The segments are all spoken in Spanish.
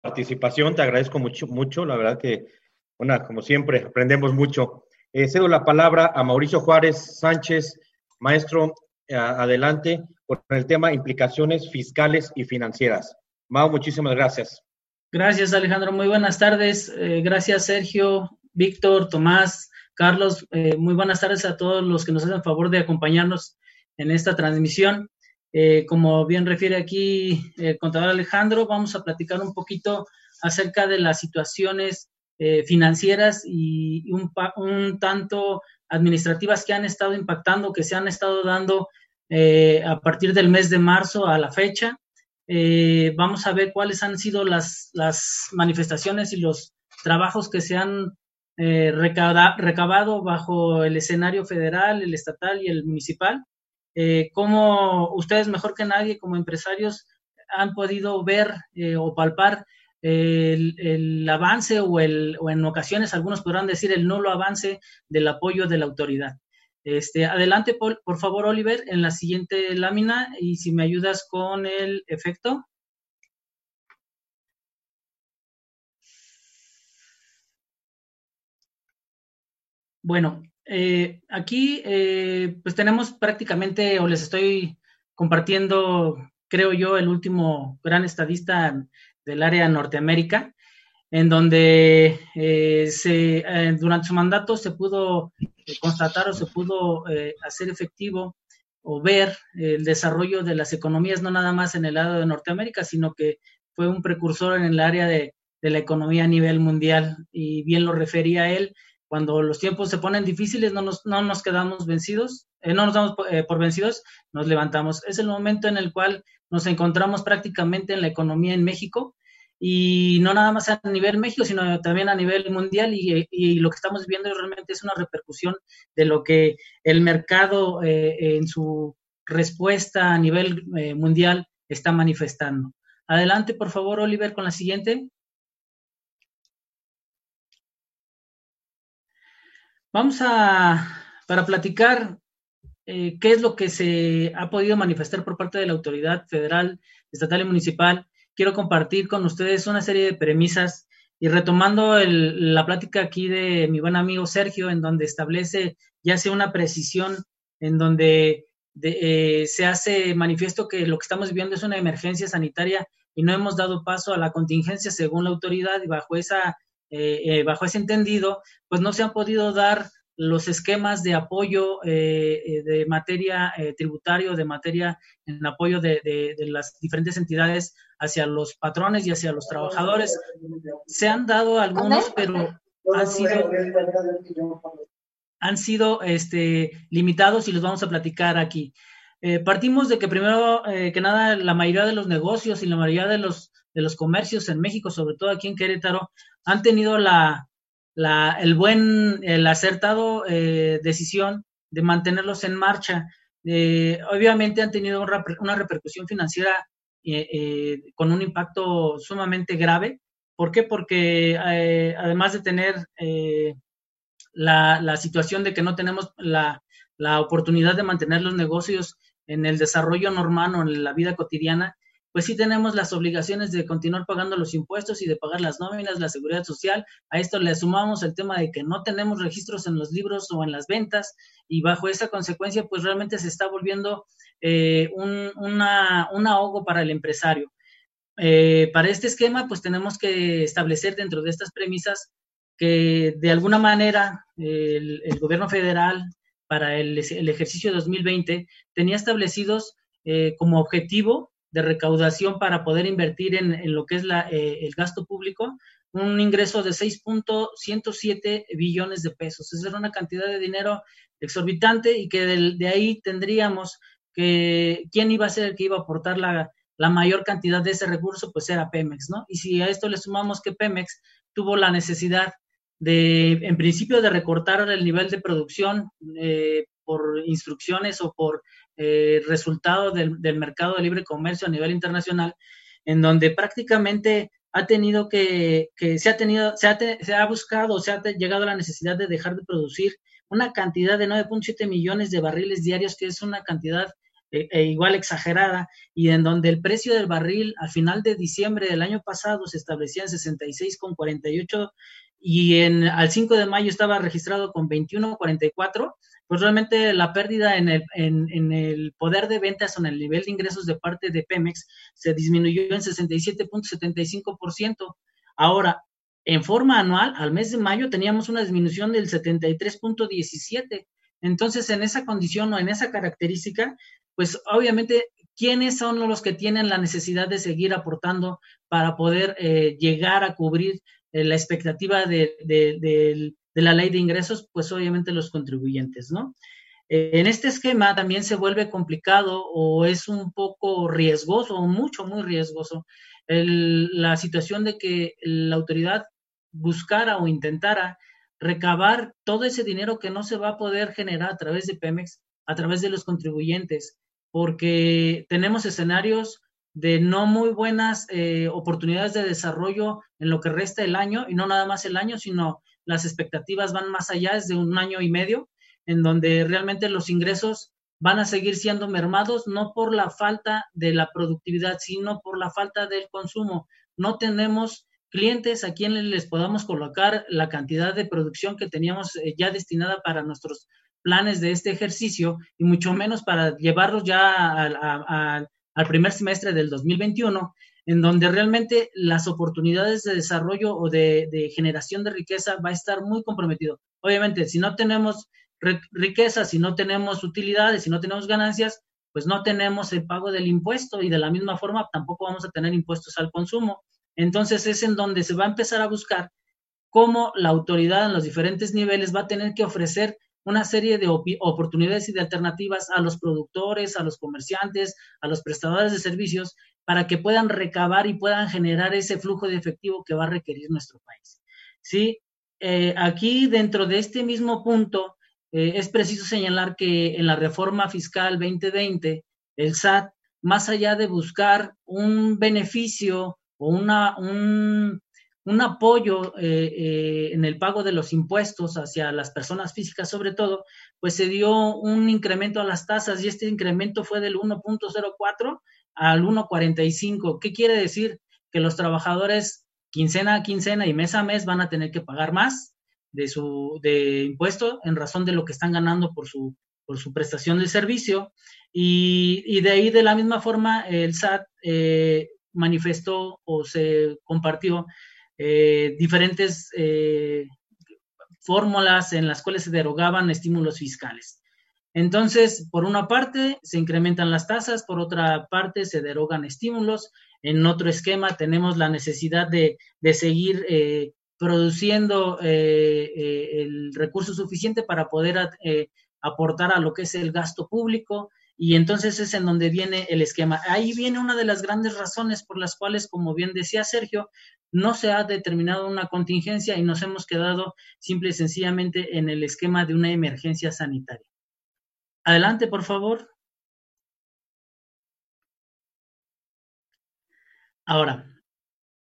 participación, te agradezco mucho, mucho, la verdad que, bueno, como siempre, aprendemos mucho. Eh, cedo la palabra a Mauricio Juárez Sánchez, maestro, adelante, con el tema implicaciones fiscales y financieras. Mau, muchísimas gracias. Gracias, Alejandro. Muy buenas tardes. Eh, gracias, Sergio, Víctor, Tomás, Carlos. Eh, muy buenas tardes a todos los que nos hacen favor de acompañarnos en esta transmisión. Eh, como bien refiere aquí el contador Alejandro, vamos a platicar un poquito acerca de las situaciones financieras y un, tanto administrativas que han estado impactando, que se han estado dando a partir del mes de marzo a la fecha. Eh, vamos a ver cuáles han sido las, las, manifestaciones y los trabajos que se han eh, recabado bajo el escenario federal, el estatal y el municipal. Eh, cómo ustedes mejor que nadie como empresarios han podido ver eh, o palpar el, el, avance o, el, o en ocasiones algunos podrán decir el nulo avance del apoyo de la autoridad. Este, adelante, por, favor, Oliver, en la siguiente lámina y si me ayudas con el efecto. Bueno, eh, aquí eh, pues tenemos prácticamente, o les estoy compartiendo, creo yo, el último gran estadista del área Norteamérica, en donde eh, se, eh, durante su mandato se pudo eh, constatar o se pudo eh, hacer efectivo o ver el desarrollo de las economías, no nada más en el lado de Norteamérica, sino que fue un precursor en el área de, de la economía a nivel mundial. Y bien lo refería él, cuando los tiempos se ponen difíciles, no nos, no nos quedamos vencidos, eh, no nos damos por, eh, por, vencidos, nos levantamos. Es el momento en el cual nos encontramos prácticamente en la economía en México y no nada más a nivel México, sino también a nivel mundial y, y lo que estamos viendo realmente es una repercusión de lo que el mercado eh, en su respuesta a nivel eh, mundial está manifestando. Adelante, por favor, Oliver, con la siguiente. Vamos a, para platicar eh, qué es lo que se ha podido manifestar por parte de la autoridad federal, estatal y municipal. Quiero compartir con ustedes una serie de premisas y retomando la plática aquí de mi buen amigo Sergio, en donde establece ya sea una precisión, en donde de, eh, se hace manifiesto que lo que estamos viviendo es una emergencia sanitaria y no hemos dado paso a la contingencia según la autoridad y bajo esa eh, eh, bajo ese entendido, pues no se han podido dar los esquemas de apoyo eh, de materia tributario, de materia en apoyo de, de, de, las diferentes entidades hacia los patrones y hacia los trabajadores. Se han dado algunos, pero han sido, han sido este, limitados y los vamos a platicar aquí. Partimos de que primero que nada la mayoría de los negocios y la mayoría de los, de los comercios en México, sobre todo aquí en Querétaro, han tenido la, la, el buen, el acertado eh, decisión de mantenerlos en marcha. Eh, obviamente han tenido una repercusión financiera eh, eh, con un impacto sumamente grave. ¿Por qué? Porque eh, además de tener la, la, situación de que no tenemos la, la oportunidad de mantener los negocios en el desarrollo normal o en la vida cotidiana, pues sí tenemos las obligaciones de continuar pagando los impuestos y de pagar las nóminas, la seguridad social. A esto le sumamos el tema de que no tenemos registros en los libros o en las ventas y bajo esa consecuencia, pues realmente se está volviendo eh, un, ahogo para el empresario. Eh, para este esquema, pues tenemos que establecer dentro de estas premisas que de alguna manera el, el gobierno federal para el, el, ejercicio 2020 tenía establecidos eh, como objetivo de recaudación para poder invertir en, lo que es la, eh, el gasto público, un ingreso de 6.107 billones de pesos. Esa era una cantidad de dinero exorbitante y que de, de, ahí tendríamos que quién iba a ser el que iba a aportar la, la mayor cantidad de ese recurso, pues era Pemex, ¿no? Y si a esto le sumamos que Pemex tuvo la necesidad de, en principio, de recortar el nivel de producción eh, por instrucciones o por eh, resultado del, del, mercado de libre comercio a nivel internacional, en donde prácticamente ha tenido que, que se ha tenido, se ha, te, se ha buscado, se ha llegado a la necesidad de dejar de producir una cantidad de 9.7 millones de barriles diarios, que es una cantidad e, e, igual exagerada y en donde el precio del barril al final de diciembre del año pasado se establecía en 66,48 y en, al 5 de mayo estaba registrado con 21,44, pues realmente la pérdida en el, en, el poder de ventas o en el nivel de ingresos de parte de Pemex se disminuyó en 67.75%. Ahora, en forma anual, al mes de mayo teníamos una disminución del 73.17. Entonces, en esa condición o en esa característica, pues obviamente, ¿quiénes son los que tienen la necesidad de seguir aportando para poder eh, llegar a cubrir eh, la expectativa de, la ley de ingresos? Pues obviamente los contribuyentes, ¿no? Eh, en este esquema también se vuelve complicado o es un poco riesgoso, o mucho, muy riesgoso, la situación de que la autoridad buscara o intentara recabar todo ese dinero que no se va a poder generar a través de Pemex, a través de los contribuyentes, porque tenemos escenarios de no muy buenas eh, oportunidades de desarrollo en lo que resta el año, y no nada más el año, sino las expectativas van más allá, es de un año y medio, en donde realmente los ingresos van a seguir siendo mermados, no por la falta de la productividad, sino por la falta del consumo. No tenemos clientes a quienes les podamos colocar la cantidad de producción que teníamos eh, ya destinada para nuestros planes de este ejercicio y mucho menos para llevarlos ya al primer semestre del 2021, en donde realmente las oportunidades de desarrollo o de, generación de riqueza va a estar muy comprometido. Obviamente, si no tenemos riqueza, si no tenemos utilidades, si no tenemos ganancias, pues no tenemos el pago del impuesto y de la misma forma tampoco vamos a tener impuestos al consumo. Entonces es en donde se va a empezar a buscar cómo la autoridad en los diferentes niveles va a tener que ofrecer una serie de oportunidades y de alternativas a los productores, a los comerciantes, a los prestadores de servicios, para que puedan recabar y puedan generar ese flujo de efectivo que va a requerir nuestro país. Sí, eh, aquí dentro de este mismo punto eh, es preciso señalar que en la reforma fiscal 2020, el SAT, más allá de buscar un beneficio o una, un, un apoyo eh, en el pago de los impuestos hacia las personas físicas sobre todo, pues se dio un incremento a las tasas y este incremento fue del 1.04 al 1.45. ¿Qué quiere decir? Que los trabajadores quincena a quincena y mes a mes van a tener que pagar más de su de impuesto en razón de lo que están ganando por su por su prestación de servicio y, y de ahí de la misma forma el SAT eh, manifestó o se compartió eh, diferentes eh, fórmulas en las cuales se derogaban estímulos fiscales. Entonces, por una parte, se incrementan las tasas, por otra parte, se derogan estímulos. En otro esquema, tenemos la necesidad de, seguir eh, produciendo el recurso suficiente para poder aportar a lo que es el gasto público y entonces es en donde viene el esquema. Ahí viene una de las grandes razones por las cuales, como bien decía Sergio, no se ha determinado una contingencia y nos hemos quedado simple y sencillamente en el esquema de una emergencia sanitaria. Adelante, por favor. Ahora,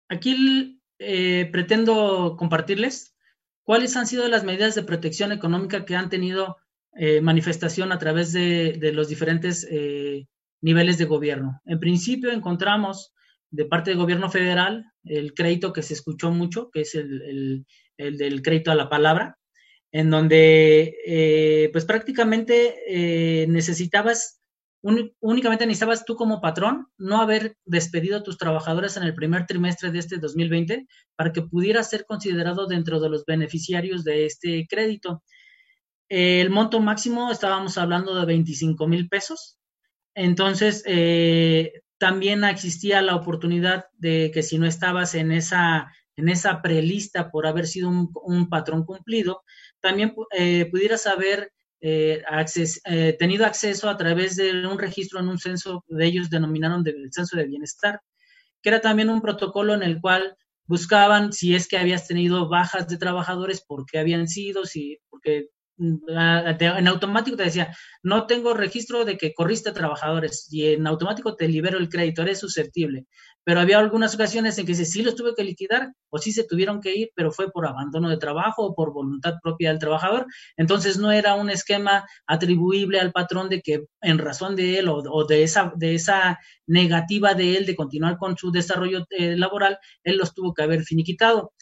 aquí eh, pretendo compartirles cuáles han sido las medidas de protección económica que han tenido eh, manifestación a través de, los diferentes eh, niveles de gobierno. En principio encontramos de parte del gobierno federal el crédito que se escuchó mucho, que es el, del crédito a la palabra, en donde eh, pues prácticamente necesitabas, únicamente necesitabas tú como patrón no haber despedido a tus trabajadores en el primer trimestre de este 2020 para que pudieras ser considerado dentro de los beneficiarios de este crédito el monto máximo estábamos hablando de 25 mil pesos. Entonces, eh, también existía la oportunidad de que si no estabas en esa, en esa prelista por haber sido un, patrón cumplido, también eh, pudieras haber eh, tenido acceso a través de un registro en un censo, de ellos denominaron el censo de bienestar, que era también un protocolo en el cual buscaban si es que habías tenido bajas de trabajadores, por qué habían sido, si, porque en automático te decía, no tengo registro de que corriste trabajadores y en automático te libero el crédito, eres susceptible. Pero había algunas ocasiones en que sí los tuve que liquidar o sí se tuvieron que ir, pero fue por abandono de trabajo o por voluntad propia del trabajador. Entonces no era un esquema atribuible al patrón de que en razón de él o, de, esa, de esa negativa de él de continuar con su desarrollo eh, laboral, él los tuvo que haber finiquitado.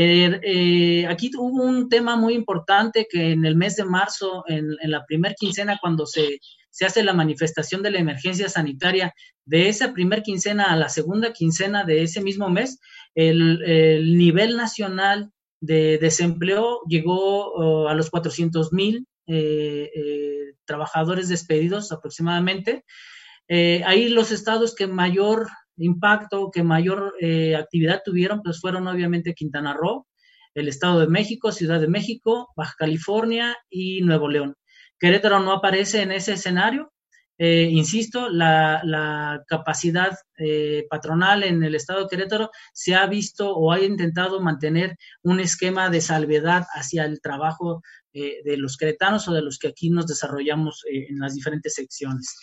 Eh, eh, aquí hubo un tema muy importante que en el mes de marzo, en, la primer quincena, cuando se, hace la manifestación de la emergencia sanitaria, de esa primer quincena a la segunda quincena de ese mismo mes, el, nivel nacional de desempleo llegó oh, a los 400 mil eh, trabajadores despedidos aproximadamente. ahí los estados que mayor impacto, que mayor eh, actividad tuvieron, pues fueron obviamente Quintana Roo, el Estado de México, Ciudad de México, Baja California y Nuevo León. Querétaro no aparece en ese escenario. Eh, insisto, la, capacidad eh, patronal en el Estado de Querétaro se ha visto o ha intentado mantener un esquema de salvedad hacia el trabajo de los queretanos o de los que aquí nos desarrollamos en las diferentes secciones.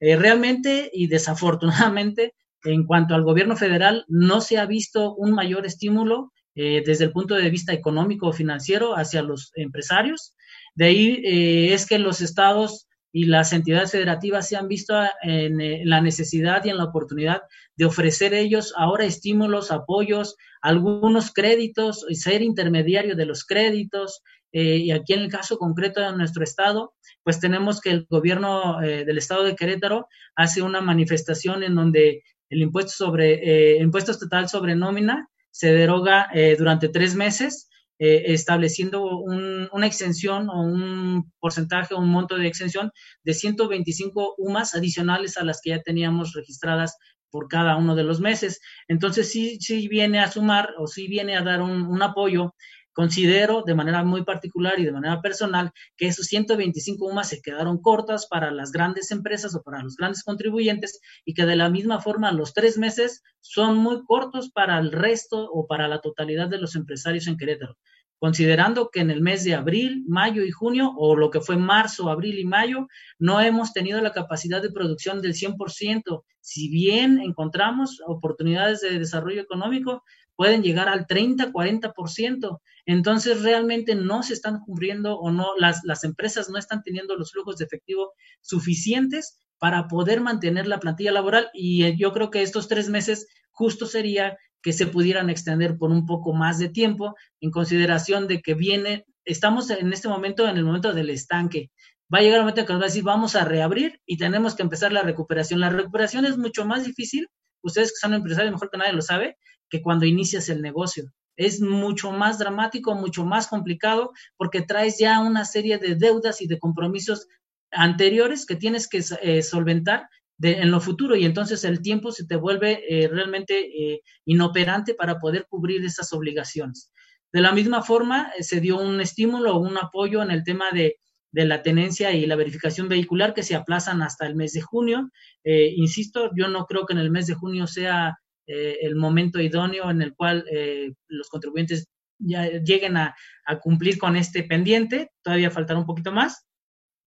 realmente y desafortunadamente, en cuanto al gobierno federal, no se ha visto un mayor estímulo eh, desde el punto de vista económico o financiero hacia los empresarios. De ahí eh, es que los estados y las entidades federativas se han visto en, eh, la necesidad y en la oportunidad de ofrecer ellos ahora estímulos, apoyos, algunos créditos y ser intermediario de los créditos. y aquí en el caso concreto de nuestro estado, pues tenemos que el gobierno del estado de Querétaro hace una manifestación en donde el impuesto sobre eh, impuesto estatal sobre nómina se deroga eh, durante tres meses, eh, estableciendo una exención o un porcentaje o un monto de exención de 125 UMAS adicionales a las que ya teníamos registradas por cada uno de los meses. Entonces, sí, sí viene a sumar o sí viene a dar un, un apoyo Considero de manera muy particular y de manera personal que esos 125 UMAS se quedaron cortas para las grandes empresas o para los grandes contribuyentes y que de la misma forma los tres meses son muy cortos para el resto o para la totalidad de los empresarios en Querétaro considerando que en el mes de abril, mayo y junio, o lo que fue marzo, abril y mayo, no hemos tenido la capacidad de producción del 100%. Si bien encontramos oportunidades de desarrollo económico, pueden llegar al 30, 40%. Entonces, realmente no se están cumpliendo o no, las, las empresas no están teniendo los flujos de efectivo suficientes para poder mantener la plantilla laboral. Y eh, yo creo que estos tres meses justo sería que se pudieran extender por un poco más de tiempo en consideración de que viene, estamos en este momento en el momento del estanque. Va a llegar un momento en que nos va a decir, vamos a reabrir y tenemos que empezar la recuperación. La recuperación es mucho más difícil, ustedes que son empresarios mejor que nadie lo sabe, que cuando inicias el negocio. Es mucho más dramático, mucho más complicado, porque traes ya una serie de deudas y de compromisos anteriores que tienes que eh, solventar en lo futuro y entonces el tiempo se te vuelve eh, realmente eh, inoperante para poder cubrir esas obligaciones. De la misma forma, se dio un estímulo un apoyo en el tema de, de, la tenencia y la verificación vehicular que se aplazan hasta el mes de junio. insisto, yo no creo que en el mes de junio sea eh, el momento idóneo en el cual eh, los contribuyentes lleguen a, cumplir con este pendiente. Todavía faltará un poquito más.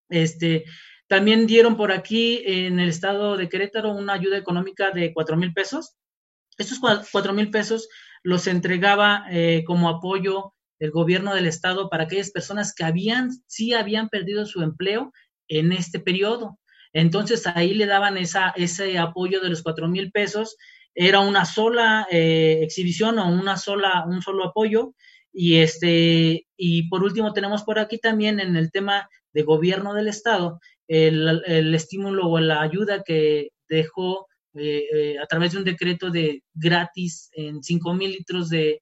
Este, también dieron por aquí en el estado de Querétaro una ayuda económica de cuatro mil pesos. Estos cuatro mil pesos los entregaba eh, como apoyo el gobierno del estado para aquellas personas que habían, sí habían perdido su empleo en este periodo. Entonces ahí le daban esa, ese apoyo de los cuatro mil pesos era una sola eh, exhibición o una sola, un solo apoyo. Y, este, y por último tenemos por aquí también en el tema de gobierno del Estado el, estímulo o la ayuda que dejó eh, eh, a través de un decreto de gratis en 5 mil litros de,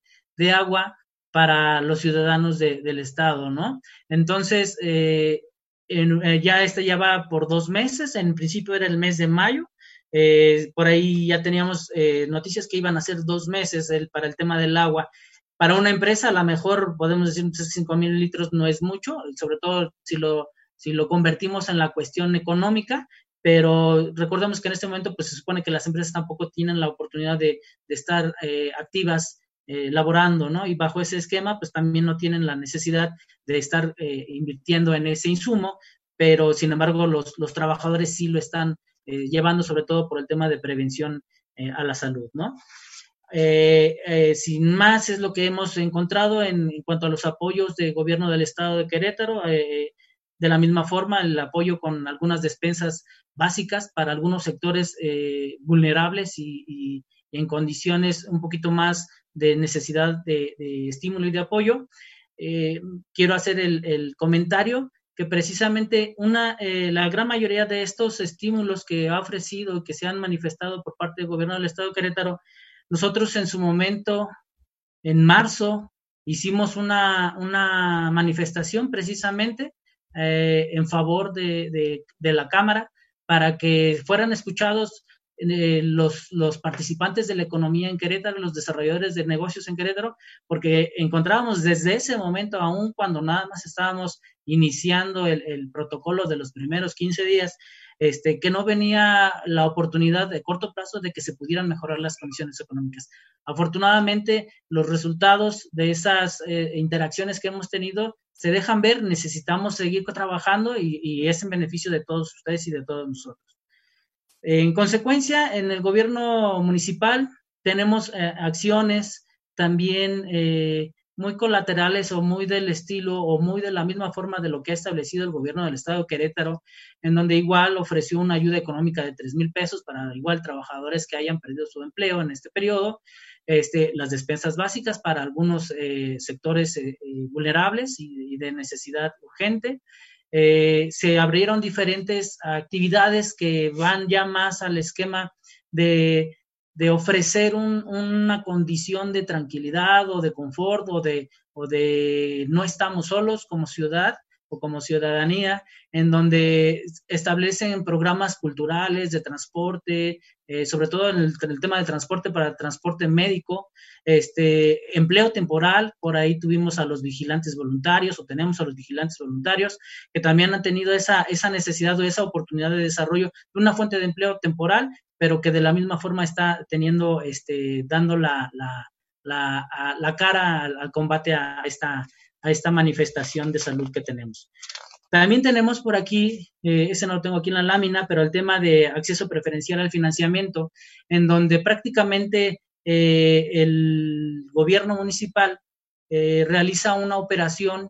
agua para los ciudadanos del Estado, ¿no? Entonces, ya este ya va por dos meses, en principio era el mes de mayo, eh, por ahí ya teníamos eh, noticias que iban a ser dos meses para el tema del agua. Para una empresa, a lo mejor podemos decir 5 mil litros no es mucho, sobre todo si lo, si lo convertimos en la cuestión económica, pero recordemos que en este momento pues se supone que las empresas tampoco tienen la oportunidad de, estar eh, activas laborando, ¿no? Y bajo ese esquema pues también no tienen la necesidad de estar invirtiendo en ese insumo, pero sin embargo los, los trabajadores sí lo están eh, llevando sobre todo por el tema de prevención a la salud, ¿no? sin más es lo que hemos encontrado en, en, cuanto a los apoyos del gobierno del estado de Querétaro. de la misma forma, el apoyo con algunas despensas básicas para algunos sectores vulnerables y, en condiciones un poquito más de necesidad de, estímulo y de apoyo. Eh, quiero hacer el, comentario que precisamente una, eh, la gran mayoría de estos estímulos que ha ofrecido que se han manifestado por parte del gobierno del Estado de Querétaro, nosotros en su momento, en marzo, hicimos una, una manifestación precisamente eh, en favor de, de, la Cámara para que fueran escuchados eh, los, los, participantes de la economía en Querétaro, los desarrolladores de negocios en Querétaro, porque encontrábamos desde ese momento, aún cuando nada más estábamos iniciando el, protocolo de los primeros 15 días, este, que no venía la oportunidad de corto plazo de que se pudieran mejorar las condiciones económicas. Afortunadamente, los resultados de esas eh, interacciones que hemos tenido se dejan ver, necesitamos seguir trabajando y es en beneficio de todos ustedes y de todos nosotros. En consecuencia, en el gobierno municipal tenemos eh, acciones también eh, muy colaterales o muy del estilo o muy de la misma forma de lo que ha establecido el gobierno del estado Querétaro, en donde igual ofreció una ayuda económica de 3 mil pesos para igual trabajadores que hayan perdido su empleo en este periodo, este, las despensas básicas para algunos eh, sectores vulnerables y, de necesidad urgente, eh, se abrieron diferentes actividades que van ya más al esquema de, ofrecer una condición de tranquilidad o de confort o de, o de no estamos solos como ciudad como ciudadanía, en donde establecen programas culturales de transporte, eh, sobre todo en el, tema de transporte para transporte médico, este, empleo temporal, por ahí tuvimos a los vigilantes voluntarios o tenemos a los vigilantes voluntarios que también han tenido esa, esa necesidad o esa oportunidad de desarrollo de una fuente de empleo temporal, pero que de la misma forma está teniendo, este, dando la, la, la, cara al, combate a esta, a esta manifestación de salud que tenemos. También tenemos por aquí, eh, ese no lo tengo aquí en la lámina, pero el tema de acceso preferencial al financiamiento, en donde prácticamente eh, el gobierno municipal eh, realiza una operación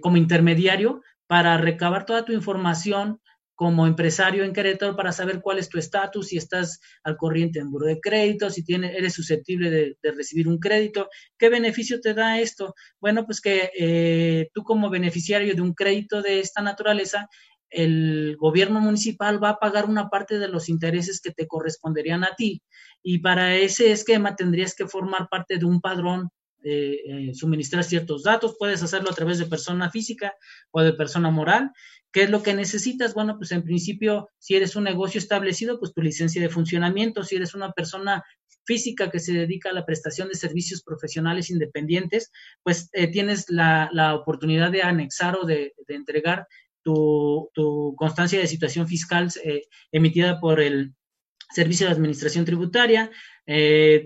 como intermediario para recabar toda tu información como empresario en Querétaro para saber cuál es tu estatus, si estás al corriente en buro de crédito, si tienes, eres susceptible de, recibir un crédito. ¿Qué beneficio te da esto? Bueno, pues que eh, tú como beneficiario de un crédito de esta naturaleza, el gobierno municipal va a pagar una parte de los intereses que te corresponderían a ti. Y para ese esquema tendrías que formar parte de un padrón eh, eh, suministrar ciertos datos, puedes hacerlo a través de persona física o de persona moral. ¿Qué es lo que necesitas? Bueno, pues en principio, si eres un negocio establecido, pues tu licencia de funcionamiento, si eres una persona física que se dedica a la prestación de servicios profesionales independientes, pues eh, tienes la, oportunidad de anexar o de, entregar tu, constancia de situación fiscal emitida por el Servicio de Administración Tributaria.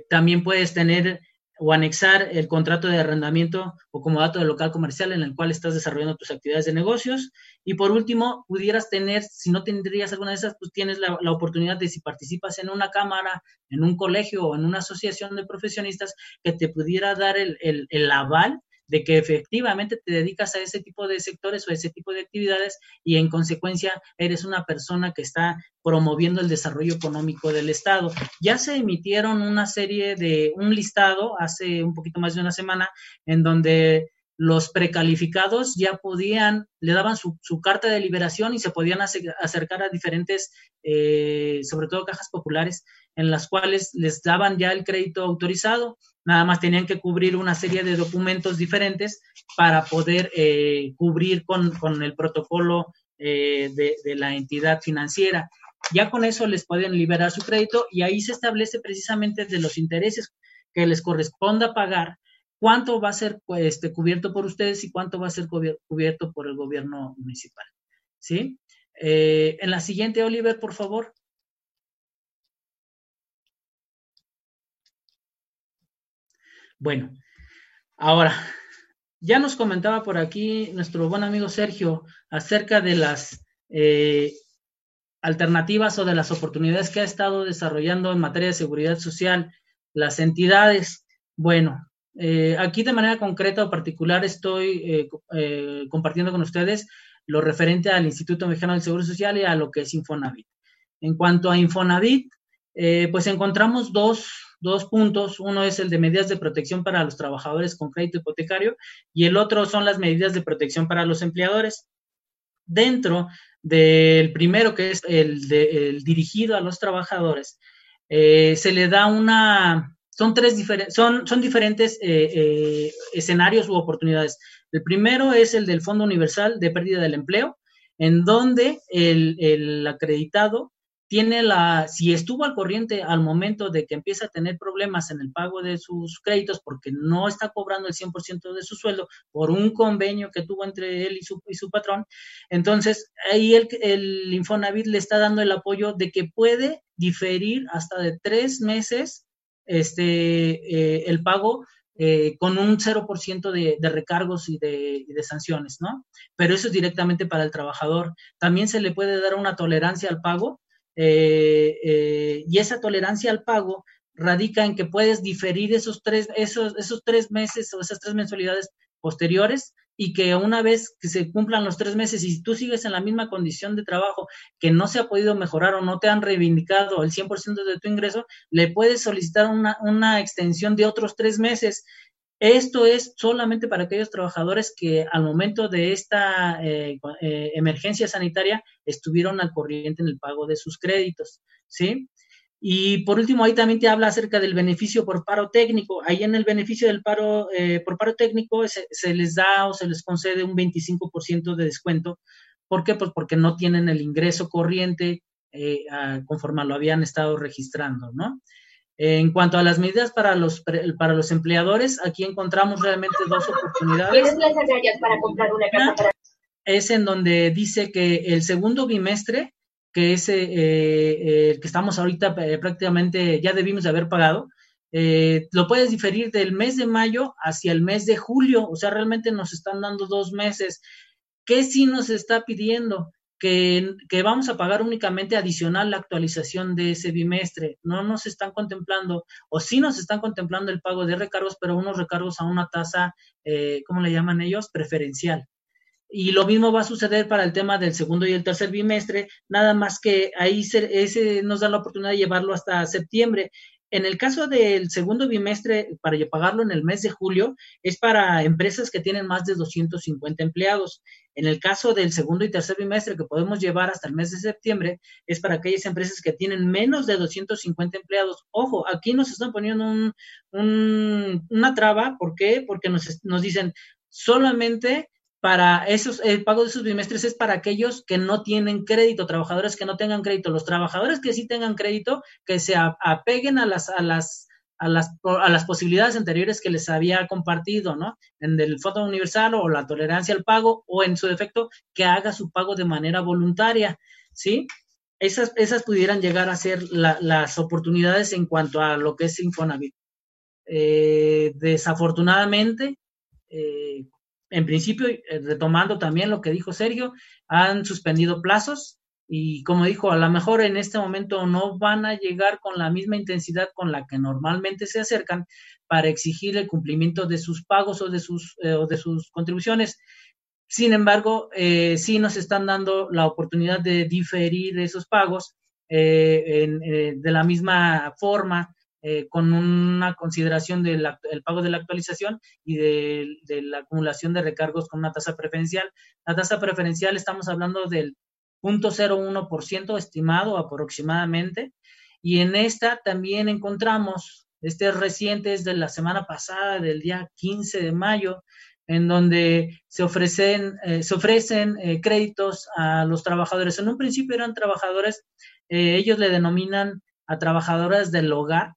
también puedes tener o anexar el contrato de arrendamiento o como dato de local comercial en el cual estás desarrollando tus actividades de negocios. Y por último, pudieras tener, si no tendrías alguna de esas, pues tienes la, oportunidad de si participas en una cámara, en un colegio o en una asociación de profesionistas, que te pudiera dar el, el, el aval de que efectivamente te dedicas a ese tipo de sectores o a ese tipo de actividades y en consecuencia eres una persona que está promoviendo el desarrollo económico del Estado. Ya se emitieron una serie de, un listado hace un poquito más de una semana en donde los precalificados ya podían, le daban su, carta de liberación y se podían acercar a diferentes, eh, sobre todo cajas populares, en las cuales les daban ya el crédito autorizado nada más tenían que cubrir una serie de documentos diferentes para poder eh, cubrir con, el protocolo eh, de, la entidad financiera. Ya con eso les pueden liberar su crédito y ahí se establece precisamente de los intereses que les corresponda pagar, cuánto va a ser este, cubierto por ustedes y cuánto va a ser cubierto por el gobierno municipal. ¿Sí? Eh, en la siguiente, Oliver, por favor. Bueno, ahora, ya nos comentaba por aquí nuestro buen amigo Sergio acerca de las, eh, alternativas o de las oportunidades que ha estado desarrollando en materia de seguridad social las entidades. Bueno, eh, aquí de manera concreta o particular estoy eh, compartiendo con ustedes lo referente al Instituto Mexicano del Seguro Social y a lo que es Infonavit. En cuanto a Infonavit, pues encontramos dos, dos, puntos. Uno es el de medidas de protección para los trabajadores con crédito hipotecario y el otro son las medidas de protección para los empleadores. Dentro del primero, que es el, de, dirigido a los trabajadores, se le da una, son tres diferentes, son, son diferentes eh, eh, escenarios u oportunidades. El primero es el del Fondo Universal de Pérdida del Empleo, en donde el, el, acreditado tiene la, si estuvo al corriente al momento de que empieza a tener problemas en el pago de sus créditos porque no está cobrando el 100% de su sueldo por un convenio que tuvo entre él y su, y su patrón, entonces ahí el, el Infonavit le está dando el apoyo de que puede diferir hasta de tres meses este, eh, el pago eh, con un 0% de, de recargos y de, de, sanciones, ¿no? Pero eso es directamente para el trabajador. También se le puede dar una tolerancia al pago eh, y esa tolerancia al pago radica en que puedes diferir esos tres, esos, esos tres meses o esas tres mensualidades posteriores y que una vez que se cumplan los tres meses y tú sigues en la misma condición de trabajo que no se ha podido mejorar o no te han reivindicado el 100% de tu ingreso, le puedes solicitar una, una extensión de otros tres meses. Esto es solamente para aquellos trabajadores que al momento de esta eh, eh, emergencia sanitaria estuvieron al corriente en el pago de sus créditos, ¿sí? Y por último, ahí también te habla acerca del beneficio por paro técnico. Ahí en el beneficio del paro eh, por paro técnico se, les da o se les concede un 25% de descuento. ¿Por qué? Pues porque no tienen el ingreso corriente conforme lo habían estado registrando, ¿no? En cuanto a las medidas para los, para los empleadores, aquí encontramos realmente dos oportunidades. las para comprar una casa Es en donde dice que el segundo bimestre que es eh, eh, el que estamos ahorita eh, prácticamente ya debimos de haber pagado, lo puedes diferir del mes de mayo hacia el mes de julio, o sea, realmente nos están dando dos meses. ¿Qué sí nos está pidiendo? Que, vamos a pagar únicamente adicional la actualización de ese bimestre. No nos están contemplando, o sí nos están contemplando el pago de recargos, pero unos recargos a una tasa, eh, ¿cómo le llaman ellos? Preferencial. Y lo mismo va a suceder para el tema del segundo y el tercer bimestre, nada más que ahí se, ese nos da la oportunidad de llevarlo hasta septiembre. En el caso del segundo bimestre, para pagarlo en el mes de julio, es para empresas que tienen más de 250 empleados. En el caso del segundo y tercer bimestre, que podemos llevar hasta el mes de septiembre, es para aquellas empresas que tienen menos de 250 empleados. Ojo, aquí nos están poniendo un, una traba. ¿Por qué? Porque nos, nos dicen solamente para esos, el pago de esos bimestres es para aquellos que no tienen crédito, trabajadores que no tengan crédito. Los trabajadores que sí tengan crédito, que se apeguen a las, a las, a las, a las posibilidades anteriores que les había compartido, ¿no? En el Fondo Universal o la tolerancia al pago, o en su defecto, que haga su pago de manera voluntaria, ¿sí? Esas, esas pudieran llegar a ser las oportunidades en cuanto a lo que es Infonavit. Eh, desafortunadamente, eh, en principio, eh, retomando también lo que dijo Sergio, han suspendido plazos y como dijo, a lo mejor en este momento no van a llegar con la misma intensidad con la que normalmente se acercan para exigir el cumplimiento de sus pagos o de sus, eh, o de sus contribuciones. Sin embargo, eh, sí nos están dando la oportunidad de diferir esos pagos de la misma forma eh, con una consideración del pago de la actualización y de, la acumulación de recargos con una tasa preferencial. La tasa preferencial estamos hablando del 0.01% estimado aproximadamente y en esta también encontramos, este reciente es de la semana pasada, del día 15 de mayo, en donde se ofrecen, eh, se ofrecen eh, créditos a los trabajadores. En un principio eran trabajadores, ellos le denominan a trabajadoras del hogar,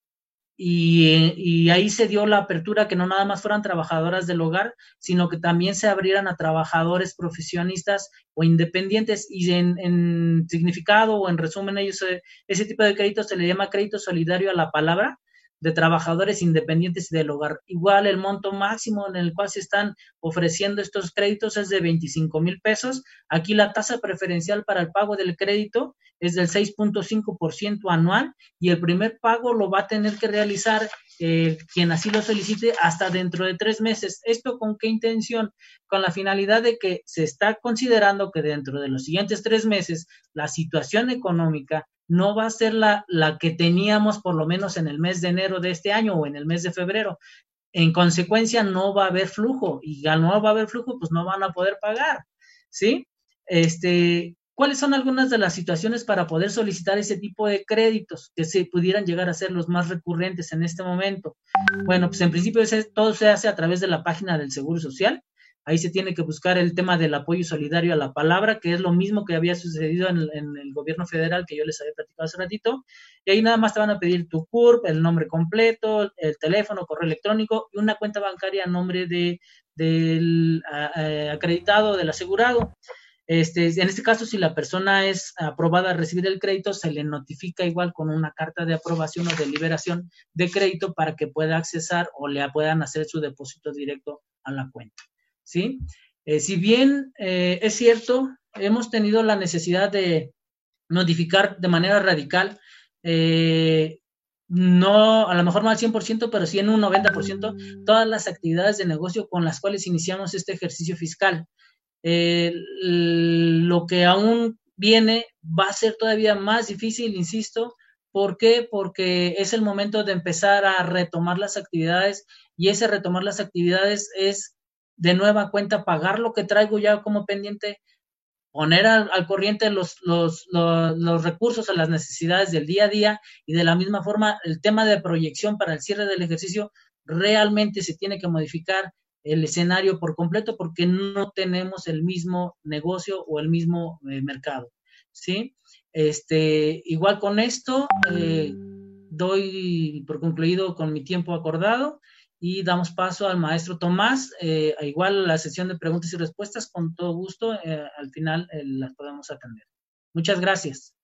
y, ahí se dio la apertura que no nada más fueran trabajadoras del hogar, sino que también se abrieran a trabajadores profesionistas o independientes. Y en, significado o en resumen, ellos, ese tipo de crédito se le llama crédito solidario a la palabra, de trabajadores independientes del hogar. Igual el monto máximo en el cual se están ofreciendo estos créditos es de 25 mil pesos. Aquí la tasa preferencial para el pago del crédito es del 6.5% anual y el primer pago lo va a tener que realizar eh, quien así lo solicite hasta dentro de tres meses. ¿Esto con qué intención? Con la finalidad de que se está considerando que dentro de los siguientes tres meses la situación económica no va a ser la, la que teníamos por lo menos en el mes de enero de este año o en el mes de febrero. En consecuencia, no va a haber flujo y al no va a haber flujo, pues no van a poder pagar, ¿sí? Este, ¿Cuáles son algunas de las situaciones para poder solicitar ese tipo de créditos que se pudieran llegar a ser los más recurrentes en este momento? Bueno, pues en principio todo se hace a través de la página del Seguro Social. Ahí se tiene que buscar el tema del apoyo solidario a la palabra, que es lo mismo que había sucedido en, el gobierno federal que yo les había platicado hace ratito. Y ahí nada más te van a pedir tu CURP, el nombre completo, el teléfono, correo electrónico y una cuenta bancaria a nombre de, del acreditado, del asegurado. Este, en este caso, si la persona es aprobada a recibir el crédito, se le notifica igual con una carta de aprobación o de liberación de crédito para que pueda accesar o le puedan hacer su depósito directo a la cuenta. ¿Sí? Eh, si bien eh, es cierto, hemos tenido la necesidad de notificar de manera radical, eh, no, a lo mejor no al 100%, pero sí en un 90%, todas las actividades de negocio con las cuales iniciamos este ejercicio fiscal. lo que aún viene va a ser todavía más difícil, insisto. ¿Por qué? Porque es el momento de empezar a retomar las actividades y ese retomar las actividades es de nueva cuenta pagar lo que traigo ya como pendiente, poner al, corriente los, los, los, recursos a las necesidades del día a día y de la misma forma el tema de proyección para el cierre del ejercicio realmente se tiene que modificar el escenario por completo porque no tenemos el mismo negocio o el mismo eh, mercado, ¿sí? Este, igual con esto, eh, doy por concluido con mi tiempo acordado y damos paso al maestro Tomás. Eh, igual la sesión de preguntas y respuestas, con todo gusto, eh, al final eh, las podemos atender. Muchas gracias.